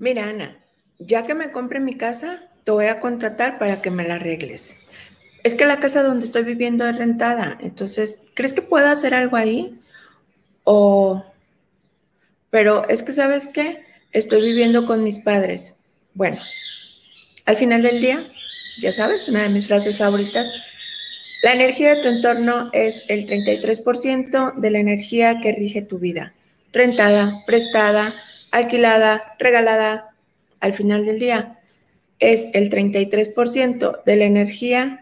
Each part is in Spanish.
Mira, Ana, ya que me compre mi casa, te voy a contratar para que me la arregles. Es que la casa donde estoy viviendo es rentada, entonces, ¿crees que pueda hacer algo ahí? O, pero es que, ¿sabes qué? Estoy viviendo con mis padres. Bueno, al final del día, ya sabes, una de mis frases favoritas, la energía de tu entorno es el 33% de la energía que rige tu vida. Rentada, prestada, alquilada, regalada, al final del día es el 33% de la energía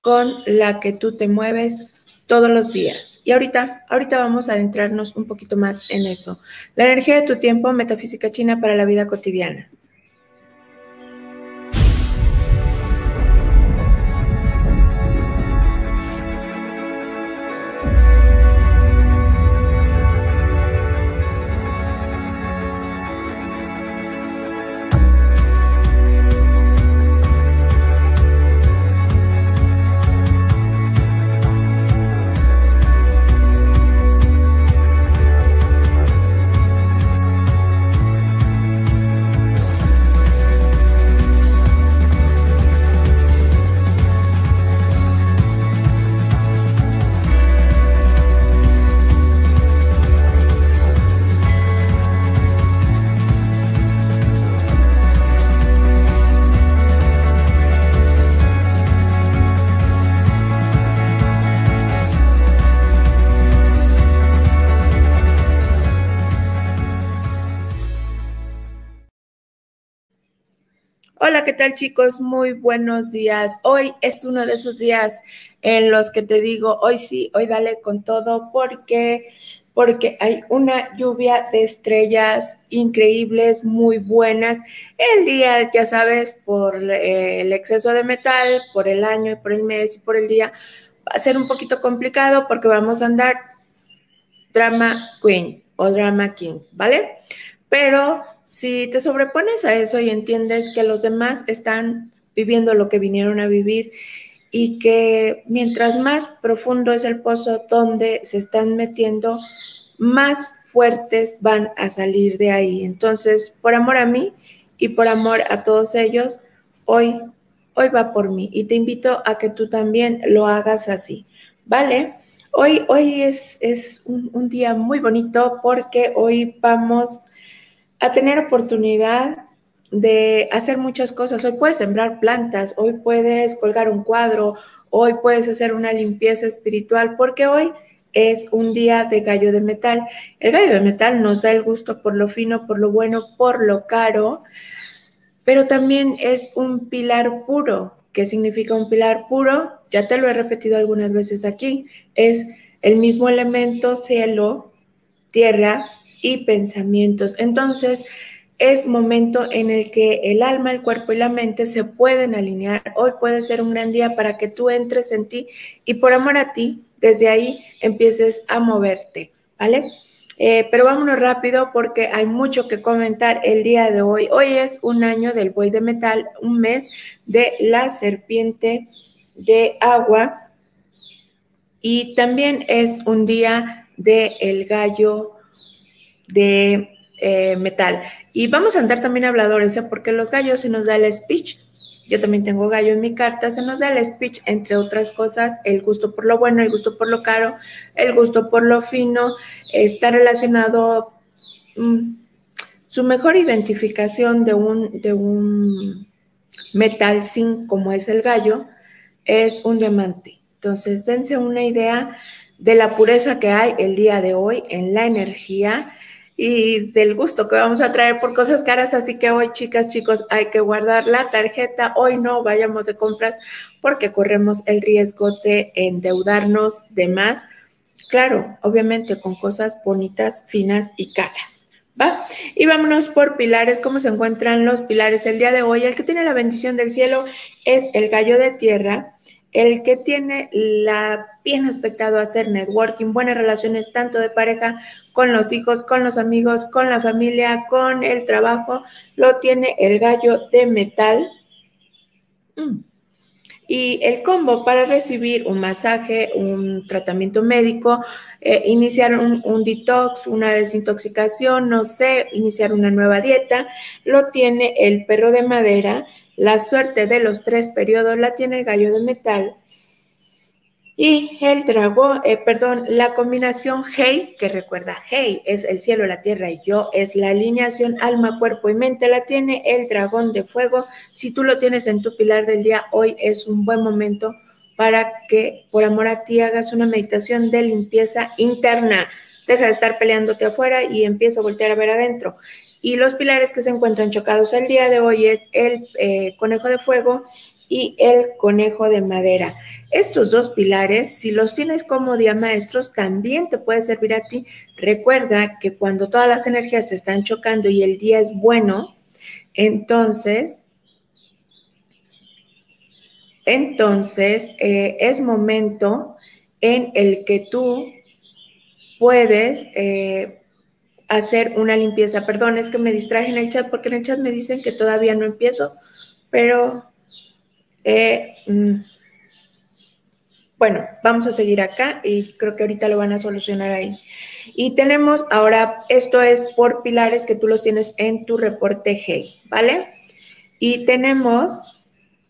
con la que tú te mueves todos los días. Y ahorita, ahorita vamos a adentrarnos un poquito más en eso. La energía de tu tiempo, metafísica china para la vida cotidiana. ¿Qué tal chicos? Muy buenos días. Hoy es uno de esos días en los que te digo, hoy sí, hoy dale con todo porque porque hay una lluvia de estrellas increíbles, muy buenas. El día, ya sabes, por eh, el exceso de metal, por el año y por el mes y por el día, va a ser un poquito complicado porque vamos a andar drama queen o drama king, ¿vale? Pero si te sobrepones a eso y entiendes que los demás están viviendo lo que vinieron a vivir y que mientras más profundo es el pozo donde se están metiendo, más fuertes van a salir de ahí. Entonces, por amor a mí y por amor a todos ellos, hoy, hoy va por mí y te invito a que tú también lo hagas así, ¿vale? Hoy, hoy es, es un, día muy bonito porque hoy vamos a tener oportunidad de hacer muchas cosas. Hoy puedes sembrar plantas, hoy puedes colgar un cuadro, hoy puedes hacer una limpieza espiritual, porque hoy es un día de gallo de metal. El gallo de metal nos da el gusto por lo fino, por lo bueno, por lo caro, pero también es un pilar puro. ¿Qué significa un pilar puro? Ya te lo he repetido algunas veces aquí. Es el mismo elemento cielo, tierra, y pensamientos. Entonces, es momento en el que el alma, el cuerpo y la mente se pueden alinear. Hoy puede ser un gran día para que tú entres en ti y por amor a ti, desde ahí empieces a moverte, ¿vale? Eh, pero vámonos rápido porque hay mucho que comentar el día de hoy. Hoy es un año del buey de metal, un mes de la serpiente de agua y también es un día de el gallo de eh, metal. Y vamos a andar también habladores, ¿eh? porque los gallos se nos da el speech. Yo también tengo gallo en mi carta, se nos da el speech, entre otras cosas, el gusto por lo bueno, el gusto por lo caro, el gusto por lo fino, está relacionado, mm, su mejor identificación de un, de un metal sin como es el gallo, es un diamante. Entonces, dense una idea de la pureza que hay el día de hoy en la energía y del gusto que vamos a traer por cosas caras. Así que hoy, chicas, chicos, hay que guardar la tarjeta. Hoy no vayamos de compras porque corremos el riesgo de endeudarnos de más. Claro, obviamente con cosas bonitas, finas y caras. ¿Va? Y vámonos por pilares. ¿Cómo se encuentran los pilares el día de hoy? El que tiene la bendición del cielo es el gallo de tierra el que tiene la bien aspectado hacer networking, buenas relaciones tanto de pareja con los hijos, con los amigos, con la familia, con el trabajo, lo tiene el gallo de metal. Mm. Y el combo para recibir un masaje, un tratamiento médico, eh, iniciar un, un, detox, una desintoxicación, no sé, iniciar una nueva dieta, lo tiene el perro de madera. La suerte de los tres periodos la tiene el gallo de metal y el dragón, eh, perdón, la combinación Hei, que recuerda, Hei es el cielo, la tierra y yo es la alineación alma, cuerpo y mente, la tiene el dragón de fuego. Si tú lo tienes en tu pilar del día, hoy es un buen momento para que por amor a ti hagas una meditación de limpieza interna. Deja de estar peleándote afuera y empieza a voltear a ver adentro. Y los pilares que se encuentran chocados el día de hoy es el eh, conejo de fuego y el conejo de madera. Estos dos pilares, si los tienes como día maestros, también te puede servir a ti. Recuerda que cuando todas las energías te están chocando y el día es bueno, entonces, entonces eh, es momento en el que tú puedes eh, hacer una limpieza. Perdón, es que me distraje en el chat porque en el chat me dicen que todavía no empiezo, pero eh, mm, bueno, vamos a seguir acá y creo que ahorita lo van a solucionar ahí. Y tenemos ahora, esto es por pilares que tú los tienes en tu reporte G, ¿vale? Y tenemos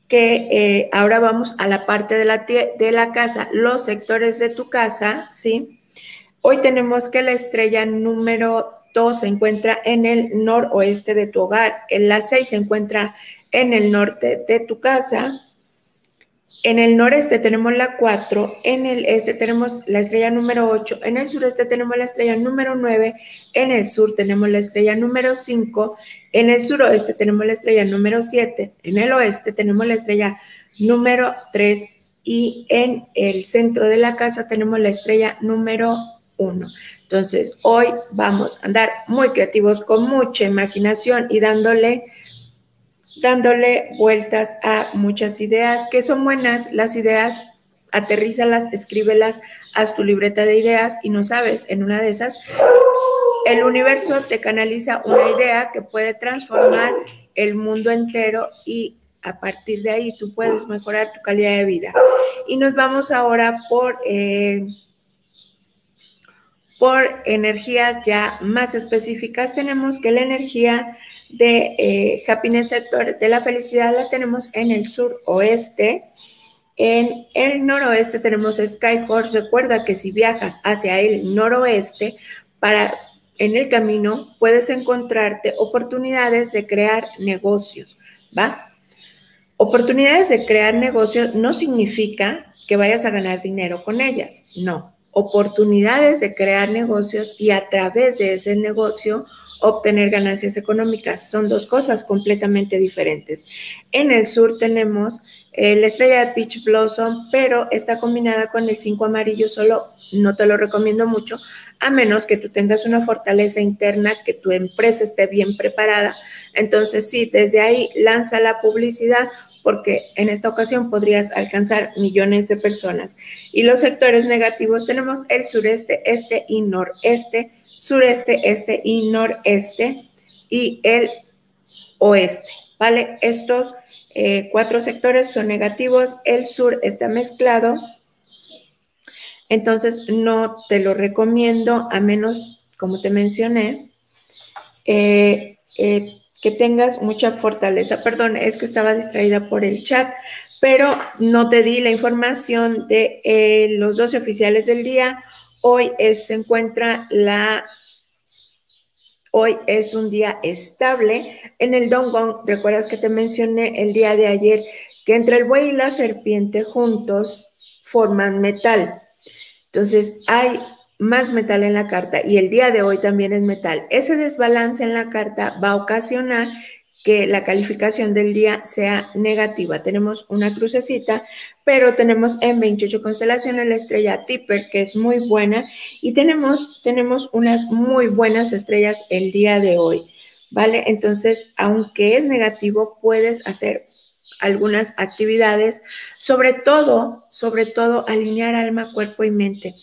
que eh, ahora vamos a la parte de la, de la casa, los sectores de tu casa, ¿sí? Hoy tenemos que la estrella número 2 se encuentra en el noroeste de tu hogar, en la 6 se encuentra en el norte de tu casa, en el noreste tenemos la 4, en el este tenemos la estrella número 8, en el sureste tenemos la estrella número 9, en el sur tenemos la estrella número 5, en el suroeste tenemos la estrella número 7, en el oeste tenemos la estrella número 3 y en el centro de la casa tenemos la estrella número 1. Entonces, hoy vamos a andar muy creativos, con mucha imaginación y dándole dándole vueltas a muchas ideas que son buenas. Las ideas, aterrízalas, escríbelas, haz tu libreta de ideas y no sabes, en una de esas, el universo te canaliza una idea que puede transformar el mundo entero y a partir de ahí tú puedes mejorar tu calidad de vida. Y nos vamos ahora por... Eh, por energías ya más específicas, tenemos que la energía de eh, Happiness Sector de la felicidad la tenemos en el suroeste. En el noroeste tenemos Skyhorse. Recuerda que si viajas hacia el noroeste, para en el camino puedes encontrarte oportunidades de crear negocios, ¿va? Oportunidades de crear negocios no significa que vayas a ganar dinero con ellas, no oportunidades de crear negocios y a través de ese negocio obtener ganancias económicas. Son dos cosas completamente diferentes. En el sur tenemos eh, la estrella de Peach Blossom, pero está combinada con el 5 amarillo, solo no te lo recomiendo mucho, a menos que tú tengas una fortaleza interna, que tu empresa esté bien preparada. Entonces, sí, desde ahí lanza la publicidad porque en esta ocasión podrías alcanzar millones de personas. Y los sectores negativos tenemos el sureste, este y noreste, sureste, este y noreste y el oeste, ¿vale? Estos eh, cuatro sectores son negativos, el sur está mezclado, entonces no te lo recomiendo a menos, como te mencioné, eh, eh, que tengas mucha fortaleza. Perdón, es que estaba distraída por el chat, pero no te di la información de eh, los 12 oficiales del día. Hoy se encuentra la... Hoy es un día estable. En el Dongong, recuerdas que te mencioné el día de ayer que entre el buey y la serpiente juntos forman metal. Entonces hay más metal en la carta y el día de hoy también es metal. Ese desbalance en la carta va a ocasionar que la calificación del día sea negativa. Tenemos una crucecita, pero tenemos en 28 constelaciones la estrella Tipper, que es muy buena, y tenemos, tenemos unas muy buenas estrellas el día de hoy, ¿vale? Entonces, aunque es negativo, puedes hacer algunas actividades, sobre todo, sobre todo alinear alma, cuerpo y mente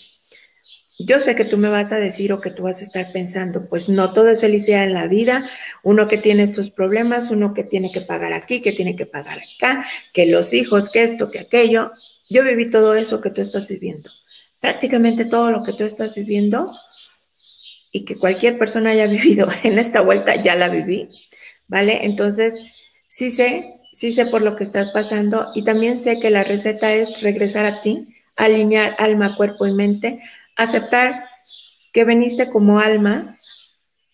yo sé que tú me vas a decir o que tú vas a estar pensando, pues no todo es felicidad en la vida, uno que tiene estos problemas, uno que tiene que pagar aquí, que tiene que pagar acá, que los hijos, que esto, que aquello. Yo viví todo eso que tú estás viviendo. Prácticamente todo lo que tú estás viviendo y que cualquier persona haya vivido en esta vuelta, ya la viví, ¿vale? Entonces, sí sé, sí sé por lo que estás pasando y también sé que la receta es regresar a ti, alinear alma, cuerpo y mente, aceptar que veniste como alma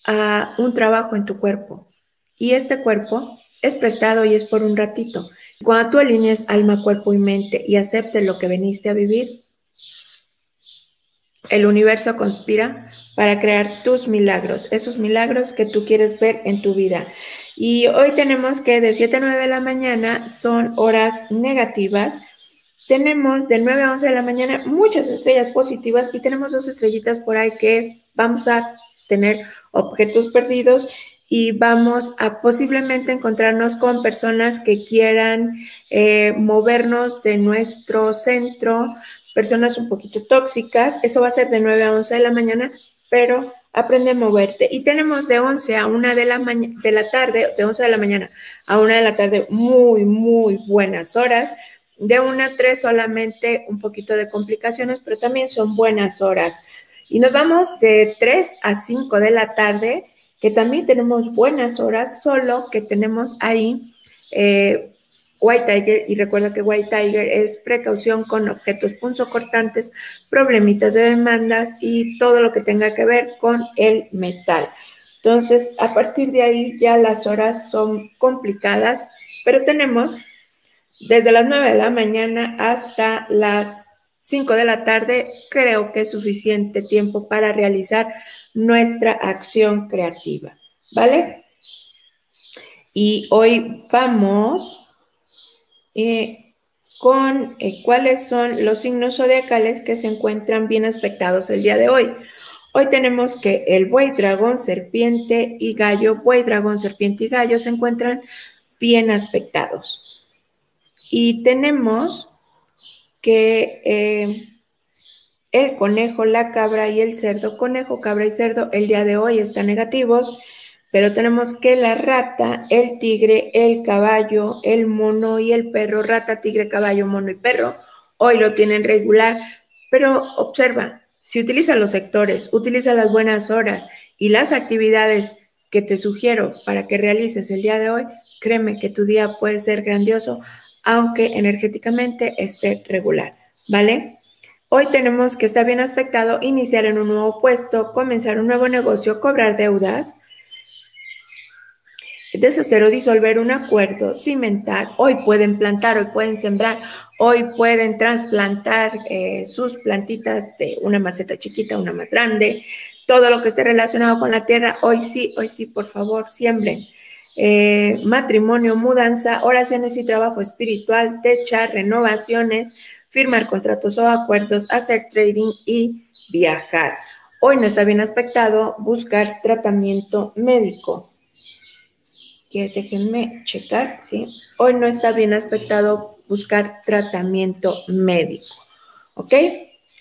a un trabajo en tu cuerpo y este cuerpo es prestado y es por un ratito. Cuando tú alinees alma, cuerpo y mente y aceptes lo que veniste a vivir, el universo conspira para crear tus milagros, esos milagros que tú quieres ver en tu vida. Y hoy tenemos que de 7 a 9 de la mañana son horas negativas. Tenemos de 9 a 11 de la mañana muchas estrellas positivas y tenemos dos estrellitas por ahí que es, vamos a tener objetos perdidos y vamos a posiblemente encontrarnos con personas que quieran eh, movernos de nuestro centro, personas un poquito tóxicas. Eso va a ser de 9 a 11 de la mañana, pero aprende a moverte. Y tenemos de 11 a 1 de la, de la tarde, de 11 de la mañana a 1 de la tarde, muy, muy buenas horas. De 1 a 3 solamente un poquito de complicaciones, pero también son buenas horas. Y nos vamos de 3 a 5 de la tarde, que también tenemos buenas horas, solo que tenemos ahí eh, White Tiger y recuerda que White Tiger es precaución con objetos punzocortantes, problemitas de demandas y todo lo que tenga que ver con el metal. Entonces, a partir de ahí ya las horas son complicadas, pero tenemos desde las 9 de la mañana hasta las 5 de la tarde, creo que es suficiente tiempo para realizar nuestra acción creativa, ¿vale? Y hoy vamos eh, con eh, cuáles son los signos zodiacales que se encuentran bien aspectados el día de hoy. Hoy tenemos que el buey, dragón, serpiente y gallo, buey, dragón, serpiente y gallo se encuentran bien aspectados. Y tenemos que eh, el conejo, la cabra y el cerdo, conejo, cabra y cerdo, el día de hoy están negativos pero tenemos que la rata, el tigre, el caballo, el mono y el perro, rata, tigre, caballo, mono y perro, hoy lo tienen regular, pero observa, si utiliza los sectores, utiliza las buenas horas y las actividades que te sugiero para que realices el día de hoy, créeme que tu día puede ser grandioso, aunque energéticamente esté regular, ¿vale? Hoy tenemos que estar bien aspectado, iniciar en un nuevo puesto, comenzar un nuevo negocio, cobrar deudas, deshacer o disolver un acuerdo, cimentar, hoy pueden plantar, hoy pueden sembrar, hoy pueden trasplantar eh, sus plantitas de una maceta chiquita una más grande, todo lo que esté relacionado con la tierra, hoy sí, hoy sí, por favor, siembren. Eh, matrimonio, mudanza, oraciones y trabajo espiritual, techa, renovaciones, firmar contratos o acuerdos, hacer trading y viajar. Hoy no está bien aspectado buscar tratamiento médico que déjenme checar, ¿sí? Hoy no está bien aspectado buscar tratamiento médico, ¿ok?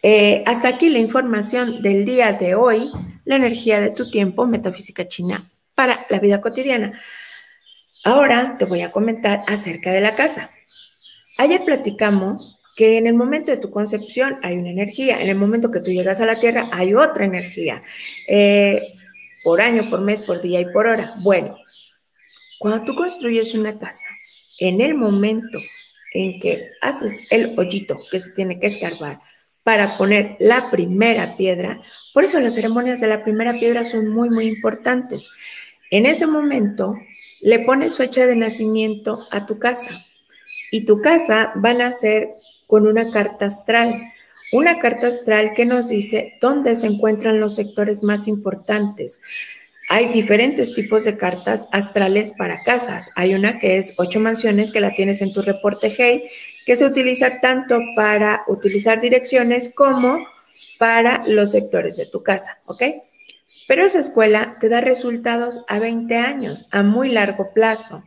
Eh, hasta aquí la información del día de hoy, la energía de tu tiempo, metafísica china para la vida cotidiana. Ahora te voy a comentar acerca de la casa. Ayer platicamos que en el momento de tu concepción hay una energía, en el momento que tú llegas a la Tierra hay otra energía, eh, por año, por mes, por día y por hora. Bueno, cuando tú construyes una casa, en el momento en que haces el hoyito que se tiene que escarbar para poner la primera piedra, por eso las ceremonias de la primera piedra son muy, muy importantes. En ese momento le pones fecha de nacimiento a tu casa y tu casa va a nacer con una carta astral. Una carta astral que nos dice dónde se encuentran los sectores más importantes, hay diferentes tipos de cartas astrales para casas. Hay una que es ocho mansiones que la tienes en tu reporte Hey, que se utiliza tanto para utilizar direcciones como para los sectores de tu casa, ¿ok? Pero esa escuela te da resultados a 20 años, a muy largo plazo.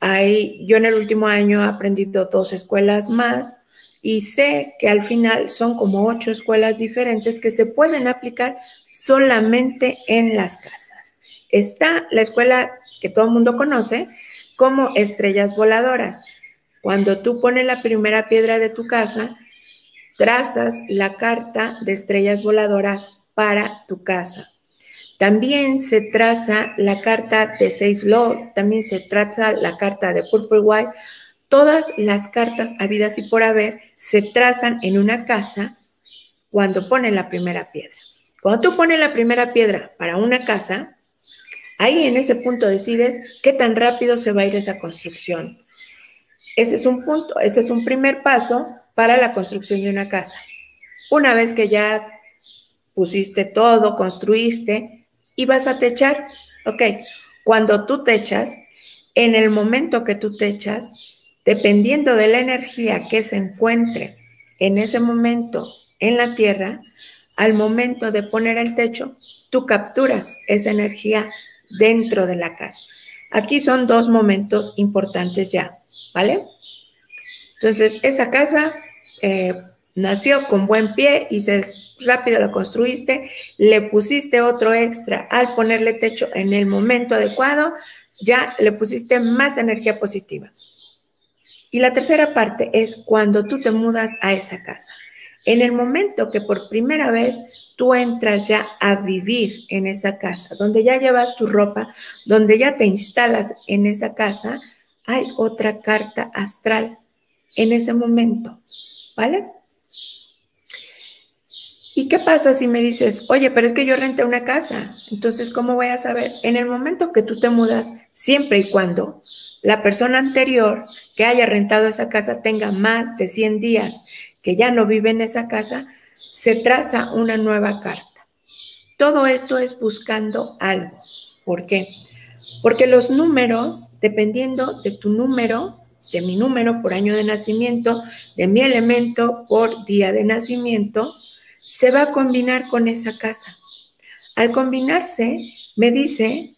Hay, yo en el último año he aprendido dos escuelas más y sé que al final son como ocho escuelas diferentes que se pueden aplicar solamente en las casas. Está la escuela que todo el mundo conoce como estrellas voladoras. Cuando tú pones la primera piedra de tu casa, trazas la carta de estrellas voladoras para tu casa. También se traza la carta de Seis Law, también se traza la carta de Purple White. Todas las cartas habidas y por haber se trazan en una casa cuando ponen la primera piedra. Cuando tú pones la primera piedra para una casa, ahí en ese punto decides qué tan rápido se va a ir esa construcción. Ese es un punto, ese es un primer paso para la construcción de una casa. Una vez que ya pusiste todo, construiste, y vas a techar. Ok, cuando tú techas, en el momento que tú techas, dependiendo de la energía que se encuentre en ese momento en la tierra, al momento de poner el techo, tú capturas esa energía dentro de la casa. Aquí son dos momentos importantes ya, ¿vale? Entonces, esa casa eh, nació con buen pie y se rápido la construiste, le pusiste otro extra al ponerle techo en el momento adecuado, ya le pusiste más energía positiva. Y la tercera parte es cuando tú te mudas a esa casa. En el momento que por primera vez tú entras ya a vivir en esa casa, donde ya llevas tu ropa, donde ya te instalas en esa casa, hay otra carta astral en ese momento, ¿vale? ¿Y qué pasa si me dices, oye, pero es que yo renté una casa? Entonces, ¿cómo voy a saber? En el momento que tú te mudas, siempre y cuando la persona anterior que haya rentado esa casa tenga más de 100 días que ya no vive en esa casa, se traza una nueva carta. Todo esto es buscando algo. ¿Por qué? Porque los números, dependiendo de tu número, de mi número por año de nacimiento, de mi elemento por día de nacimiento, se va a combinar con esa casa. Al combinarse, me dice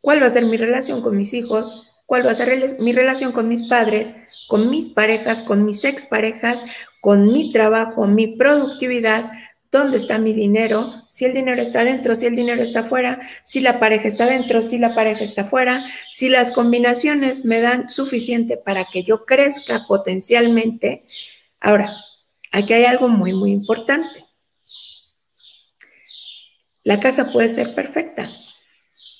cuál va a ser mi relación con mis hijos, cuál va a ser mi relación con mis padres, con mis parejas, con mis exparejas, con mi trabajo, mi productividad, dónde está mi dinero, si el dinero está dentro, si el dinero está fuera, si la pareja está dentro, si la pareja está fuera, si las combinaciones me dan suficiente para que yo crezca potencialmente. Ahora, Aquí hay algo muy, muy importante. La casa puede ser perfecta,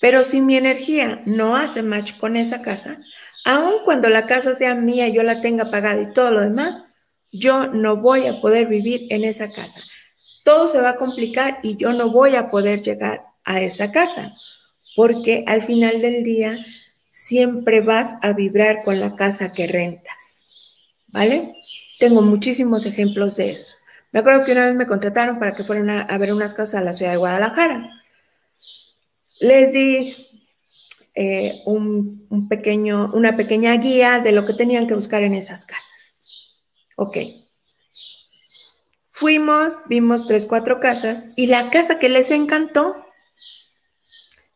pero si mi energía no hace match con esa casa, aun cuando la casa sea mía, yo la tenga pagada y todo lo demás, yo no voy a poder vivir en esa casa. Todo se va a complicar y yo no voy a poder llegar a esa casa, porque al final del día siempre vas a vibrar con la casa que rentas. ¿Vale? Tengo muchísimos ejemplos de eso. Me acuerdo que una vez me contrataron para que fueran a, ver unas casas a la ciudad de Guadalajara. Les di eh, un, pequeño, una pequeña guía de lo que tenían que buscar en esas casas. Ok. Fuimos, vimos tres, cuatro casas y la casa que les encantó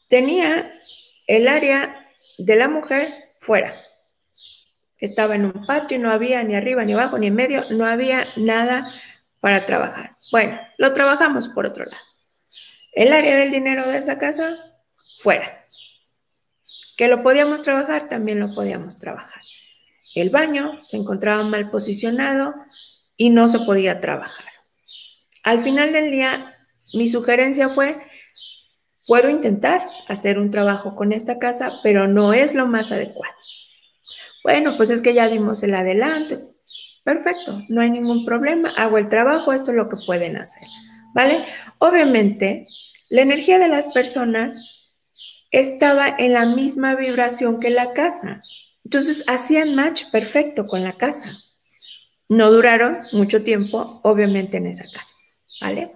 tenía el área de la mujer fuera. Estaba en un patio y no había ni arriba, ni abajo, ni en medio, no había nada para trabajar. Bueno, lo trabajamos por otro lado. El área del dinero de esa casa, fuera. Que lo podíamos trabajar, también lo podíamos trabajar. El baño se encontraba mal posicionado y no se podía trabajar. Al final del día, mi sugerencia fue, puedo intentar hacer un trabajo con esta casa, pero no es lo más adecuado. Bueno, pues es que ya dimos el adelanto. Perfecto, no hay ningún problema. Hago el trabajo, esto es lo que pueden hacer. ¿Vale? Obviamente, la energía de las personas estaba en la misma vibración que la casa. Entonces, hacían match perfecto con la casa. No duraron mucho tiempo, obviamente, en esa casa. ¿Vale?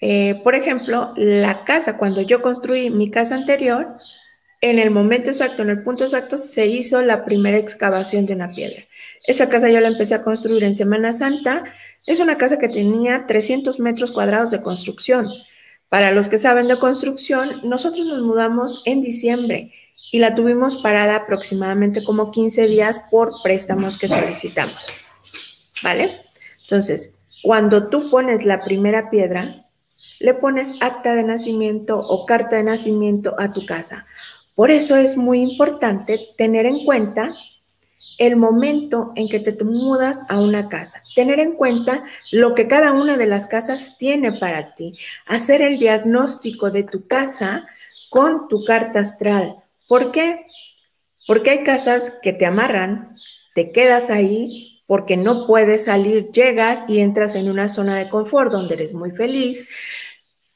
Eh, por ejemplo, la casa, cuando yo construí mi casa anterior, en el momento exacto, en el punto exacto, se hizo la primera excavación de una piedra. Esa casa yo la empecé a construir en Semana Santa. Es una casa que tenía 300 metros cuadrados de construcción, Para los que saben de construcción, nosotros nos mudamos en diciembre y la tuvimos parada aproximadamente como 15 días por préstamos que solicitamos. ¿Vale? Entonces, cuando tú pones la primera piedra, le pones acta de nacimiento o carta de nacimiento a tu casa. Por eso es muy importante tener en cuenta el momento en que te mudas a una casa, tener en cuenta lo que cada una de las casas tiene para ti, hacer el diagnóstico de tu casa con tu carta astral. ¿Por qué? Porque hay casas que te amarran, te quedas ahí porque no puedes salir, llegas y entras en una zona de confort donde eres muy feliz,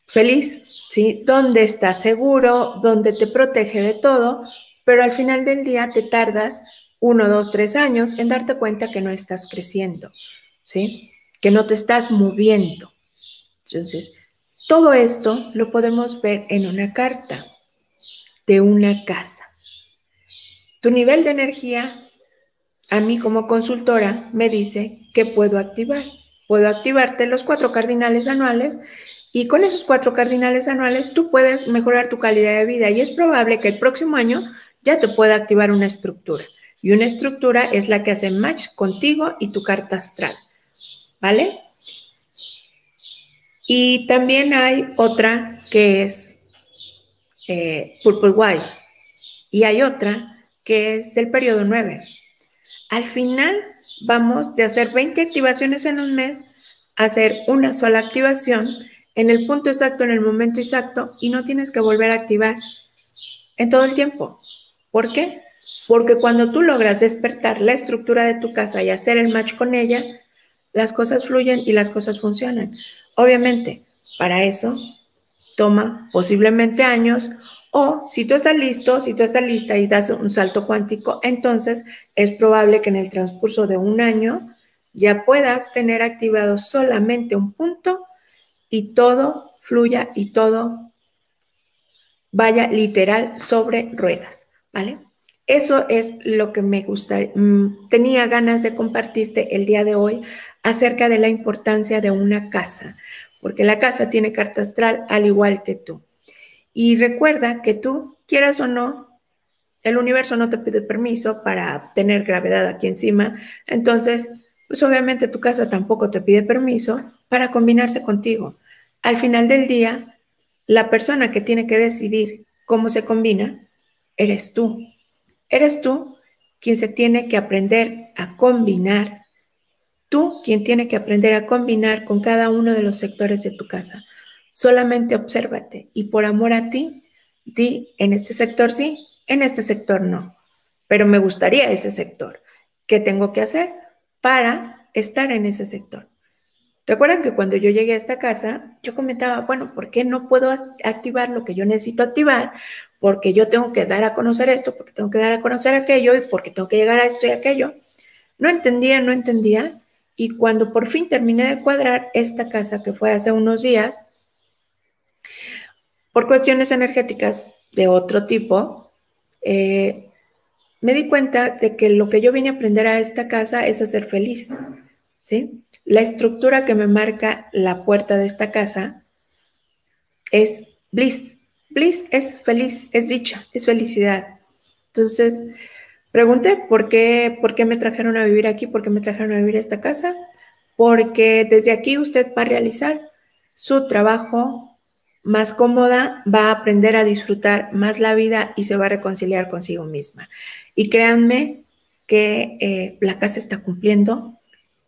feliz, ¿sí? Donde estás seguro, donde te protege de todo, pero al final del día te tardas uno, dos, tres años en darte cuenta que no estás creciendo, ¿sí? Que no te estás moviendo. Entonces, todo esto lo podemos ver en una carta de una casa. Tu nivel de energía, a mí como consultora, me dice que puedo activar. Puedo activarte los cuatro cardinales anuales y con esos cuatro cardinales anuales tú puedes mejorar tu calidad de vida y es probable que el próximo año ya te pueda activar una estructura. Y una estructura es la que hace match contigo y tu carta astral. ¿Vale? Y también hay otra que es eh, Purple White. Y hay otra que es del periodo 9. Al final vamos de hacer 20 activaciones en un mes a hacer una sola activación en el punto exacto, en el momento exacto, y no tienes que volver a activar en todo el tiempo. ¿Por qué? Porque cuando tú logras despertar la estructura de tu casa y hacer el match con ella, las cosas fluyen y las cosas funcionan. Obviamente, para eso toma posiblemente años o si tú estás listo, si tú estás lista y das un salto cuántico, entonces es probable que en el transcurso de un año ya puedas tener activado solamente un punto y todo fluya y todo vaya literal sobre ruedas, ¿vale? Eso es lo que me gusta, mm, tenía ganas de compartirte el día de hoy acerca de la importancia de una casa, porque la casa tiene carta astral al igual que tú. Y recuerda que tú, quieras o no, el universo no te pide permiso para tener gravedad aquí encima, entonces, pues obviamente tu casa tampoco te pide permiso para combinarse contigo. Al final del día, la persona que tiene que decidir cómo se combina, eres tú. Eres tú quien se tiene que aprender a combinar. Tú quien tiene que aprender a combinar con cada uno de los sectores de tu casa. Solamente obsérvate y por amor a ti, di en este sector sí, en este sector no. Pero me gustaría ese sector. ¿Qué tengo que hacer para estar en ese sector? Recuerdan que cuando yo llegué a esta casa, yo comentaba, bueno, ¿por qué no puedo activar lo que yo necesito activar? porque yo tengo que dar a conocer esto, porque tengo que dar a conocer aquello y porque tengo que llegar a esto y aquello. No entendía, no entendía. Y cuando por fin terminé de cuadrar esta casa, que fue hace unos días, por cuestiones energéticas de otro tipo, eh, me di cuenta de que lo que yo vine a aprender a esta casa es a ser feliz. ¿sí? La estructura que me marca la puerta de esta casa es bliss, Bliss es feliz, es dicha, es felicidad. Entonces, pregunté por qué, por qué me trajeron a vivir aquí, por qué me trajeron a vivir a esta casa. Porque desde aquí usted va a realizar su trabajo más cómoda, va a aprender a disfrutar más la vida y se va a reconciliar consigo misma. Y créanme que eh, la casa está cumpliendo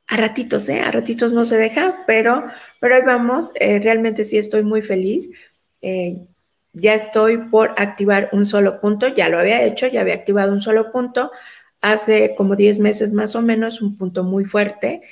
a ratitos, ¿eh? A ratitos no se deja, pero, pero ahí vamos. Eh, realmente sí estoy muy feliz. Eh, ya estoy por activar un solo punto, ya lo había hecho, ya había activado un solo punto hace como 10 meses más o menos, un punto muy fuerte,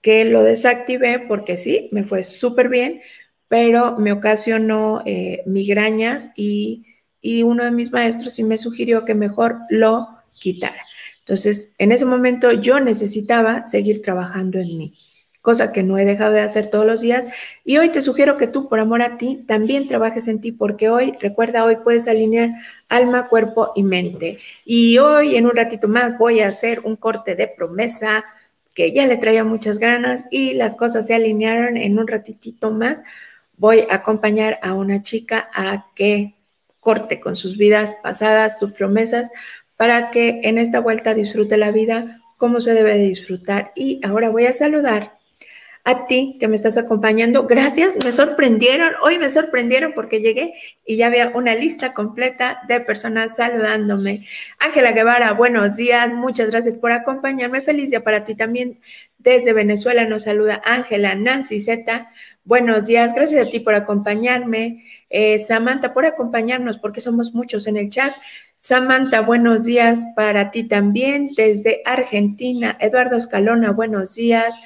que lo desactivé porque sí, me fue súper bien, pero me ocasionó eh, migrañas y, y uno de mis maestros sí me sugirió que mejor lo quitara. Entonces, en ese momento yo necesitaba seguir trabajando en mí cosa que no he dejado de hacer todos los días. Y hoy te sugiero que tú, por amor a ti, también trabajes en ti, porque hoy, recuerda, hoy puedes alinear alma, cuerpo y mente. Y hoy, en un ratito más, voy a hacer un corte de promesa que ya le traía muchas ganas y las cosas se alinearon en un ratitito más. Voy a acompañar a una chica a que corte con sus vidas pasadas, sus promesas, para que en esta vuelta disfrute la vida como se debe de disfrutar. Y ahora voy a saludar a ti que me estás acompañando. Gracias, me sorprendieron, hoy me sorprendieron porque llegué y ya había una lista completa de personas saludándome. Ángela Guevara, buenos días, muchas gracias por acompañarme. Feliz día para ti también. Desde Venezuela nos saluda Ángela Nancy Z. Buenos días, gracias a ti por acompañarme. Eh, Samantha, por acompañarnos, porque somos muchos en el chat. Samantha, buenos días para ti también. Desde Argentina, Eduardo Escalona, buenos días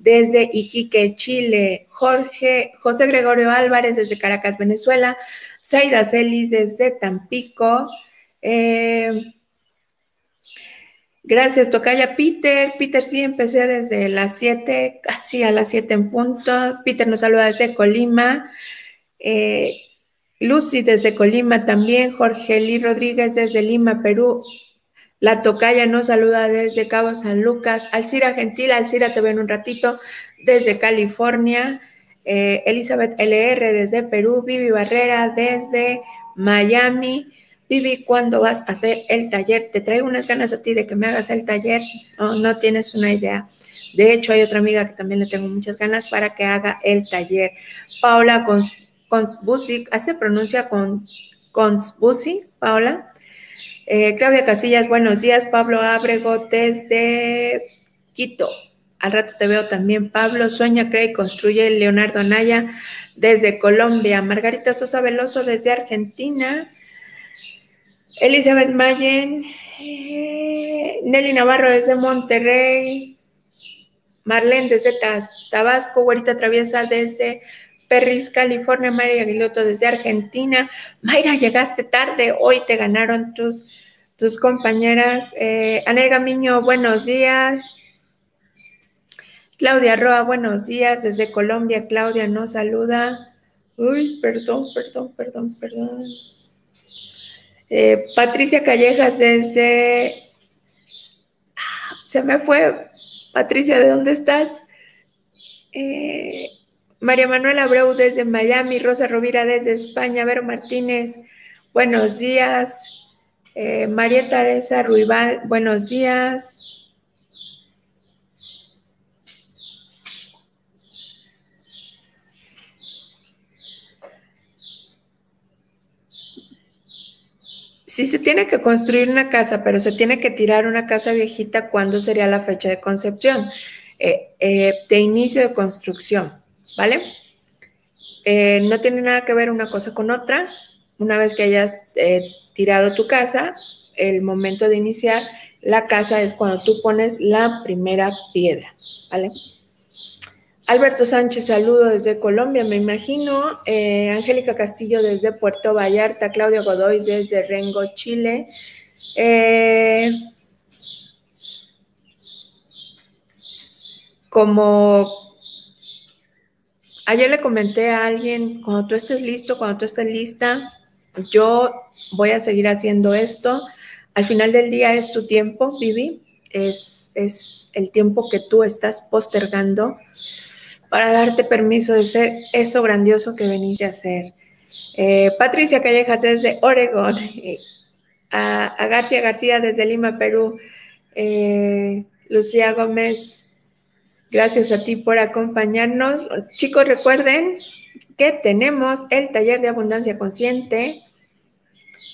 desde Iquique, Chile, Jorge, José Gregorio Álvarez desde Caracas, Venezuela, Zaida Celis desde Tampico. Eh, gracias, Tocaya Peter. Peter, sí, empecé desde las 7, casi a las 7 en punto. Peter nos saluda desde Colima. Eh, Lucy desde Colima también. Jorge Lee Rodríguez desde Lima, Perú. La tocaya nos saluda desde Cabo San Lucas. Alcira Gentil, Alcira te veo en un ratito desde California. Eh, Elizabeth LR desde Perú. Vivi Barrera desde Miami. Vivi, ¿cuándo vas a hacer el taller? Te traigo unas ganas a ti de que me hagas el taller. No, no tienes una idea. De hecho, hay otra amiga que también le tengo muchas ganas para que haga el taller. Paula Consbusic, ¿se pronuncia con Consbusi, Paula? Eh, Claudia Casillas, buenos días. Pablo Abrego desde Quito. Al rato te veo también. Pablo Sueña, cree y construye. Leonardo Naya desde Colombia. Margarita Sosa Veloso desde Argentina. Elizabeth Mayen. Eh, Nelly Navarro desde Monterrey. Marlene desde Tabasco. Güerita Traviesa desde Perris, California, María Aguiloto desde Argentina. Mayra, llegaste tarde, hoy te ganaron tus, tus compañeras. Eh, Anel Miño, buenos días. Claudia Roa, buenos días desde Colombia. Claudia nos saluda. Uy, perdón, perdón, perdón, perdón. Eh, Patricia Callejas desde... Ah, se me fue. Patricia, ¿de dónde estás? Eh, María Manuela Abreu desde Miami, Rosa Rovira desde España, Vero Martínez, buenos días. Eh, María Teresa Ruibal, buenos días. Si se tiene que construir una casa, pero se tiene que tirar una casa viejita, ¿cuándo sería la fecha de concepción? Eh, eh, de inicio de construcción. ¿Vale? Eh, no tiene nada que ver una cosa con otra. Una vez que hayas eh, tirado tu casa, el momento de iniciar la casa es cuando tú pones la primera piedra, ¿vale? Alberto Sánchez, saludo desde Colombia, me imagino. Eh, Angélica Castillo desde Puerto Vallarta. Claudia Godoy desde Rengo, Chile. como Ayer le comenté a alguien, cuando tú estés listo, cuando tú estés lista, yo voy a seguir haciendo esto. Al final del día es tu tiempo, Vivi, es, es el tiempo que tú estás postergando para darte permiso de ser eso grandioso que veniste a hacer. Eh, Patricia Callejas desde Oregon, a, García García desde Lima, Perú, eh, Lucía Gómez Gracias a ti por acompañarnos. Chicos, recuerden que tenemos el taller de abundancia consciente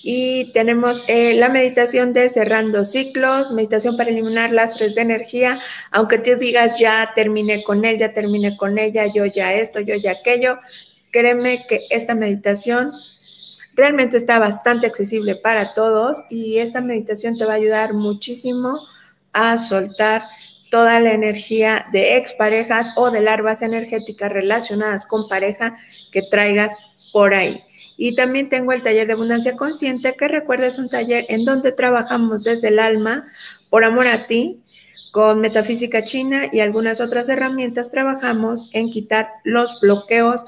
y tenemos eh, la meditación de cerrando ciclos, meditación para eliminar lastres de energía, aunque tú digas ya terminé con él, ya terminé con ella, yo ya esto, yo ya aquello, créeme que esta meditación realmente está bastante accesible para todos y esta meditación te va a ayudar muchísimo a soltar toda la energía de exparejas o de larvas energéticas relacionadas con pareja que traigas por ahí. Y también tengo el taller de abundancia consciente, que recuerda es un taller en donde trabajamos desde el alma, por amor a ti, con metafísica china y algunas otras herramientas, trabajamos en quitar los bloqueos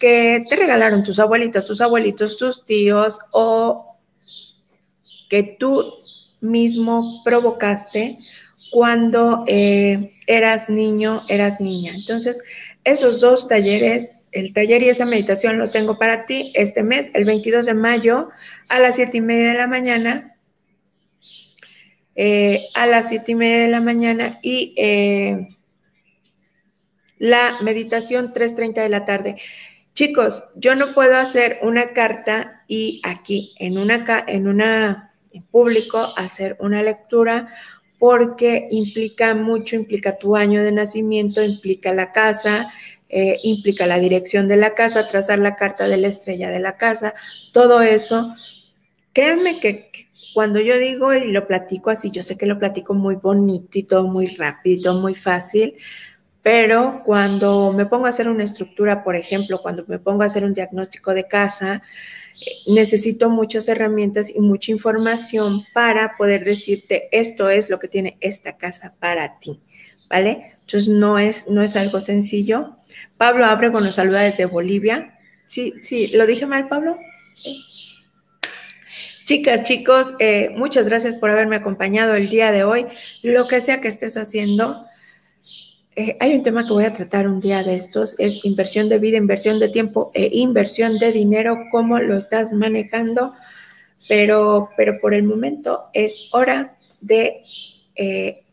que te regalaron tus abuelitas, tus abuelitos, tus tíos o que tú mismo provocaste cuando eh, eras niño, eras niña. Entonces, esos dos talleres el taller y esa meditación los tengo para ti este mes, el 22 de mayo, a las 7 y media de la mañana. Eh, a las 7 y media de la mañana y eh, la meditación 3.30 de la tarde. Chicos, yo no puedo hacer una carta y aquí en una en una público hacer una lectura porque implica mucho, implica tu año de nacimiento, implica la casa, eh, implica la dirección de la casa, trazar la carta de la estrella de la casa, todo eso. Créanme que, cuando yo digo y lo platico así, yo sé que lo platico muy bonito y todo muy rápido, muy fácil, pero cuando me pongo a hacer una estructura, por ejemplo, cuando me pongo a hacer un diagnóstico de casa, eh, necesito muchas herramientas y mucha información para poder decirte esto es lo que tiene esta casa para ti, ¿vale? Entonces no es, no es algo sencillo. Pablo Abrego nos saluda desde Bolivia. Sí, sí, ¿lo dije mal, Pablo? Sí. Chicas, chicos, eh, muchas gracias por haberme acompañado el día de hoy. Lo que sea que estés haciendo, eh, hay un tema que voy a tratar un día de estos, es inversión de vida, inversión de tiempo e inversión de dinero, cómo lo estás manejando, pero, pero por el momento es hora de eh,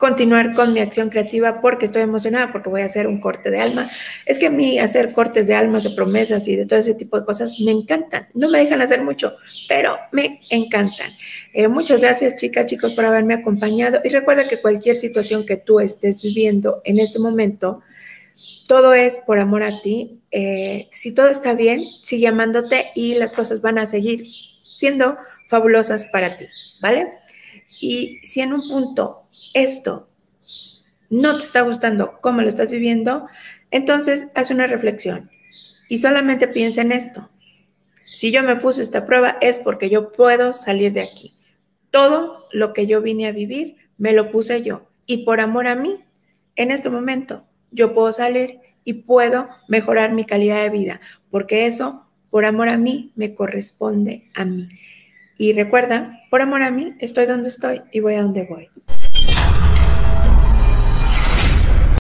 continuar con mi acción creativa porque estoy emocionada, porque voy a hacer un corte de alma. Es que a mí hacer cortes de almas, de promesas y de todo ese tipo de cosas me encantan. No me dejan hacer mucho, pero me encantan. Eh, muchas gracias, chicas, chicos, por haberme acompañado. Y recuerda que cualquier situación que tú estés viviendo en este momento, todo es por amor a ti. Eh, si todo está bien, sigue amándote y las cosas van a seguir siendo fabulosas para ti, ¿vale? Y si en un punto esto no te está gustando cómo lo estás viviendo, entonces haz una reflexión y solamente piensa en esto. Si yo me puse esta prueba es porque yo puedo salir de aquí. Todo lo que yo vine a vivir me lo puse yo y por amor a mí, en este momento yo puedo salir y puedo mejorar mi calidad de vida, porque eso, por amor a mí, me corresponde a mí. Y recuerda, por amor a mí, estoy donde estoy y voy a donde voy.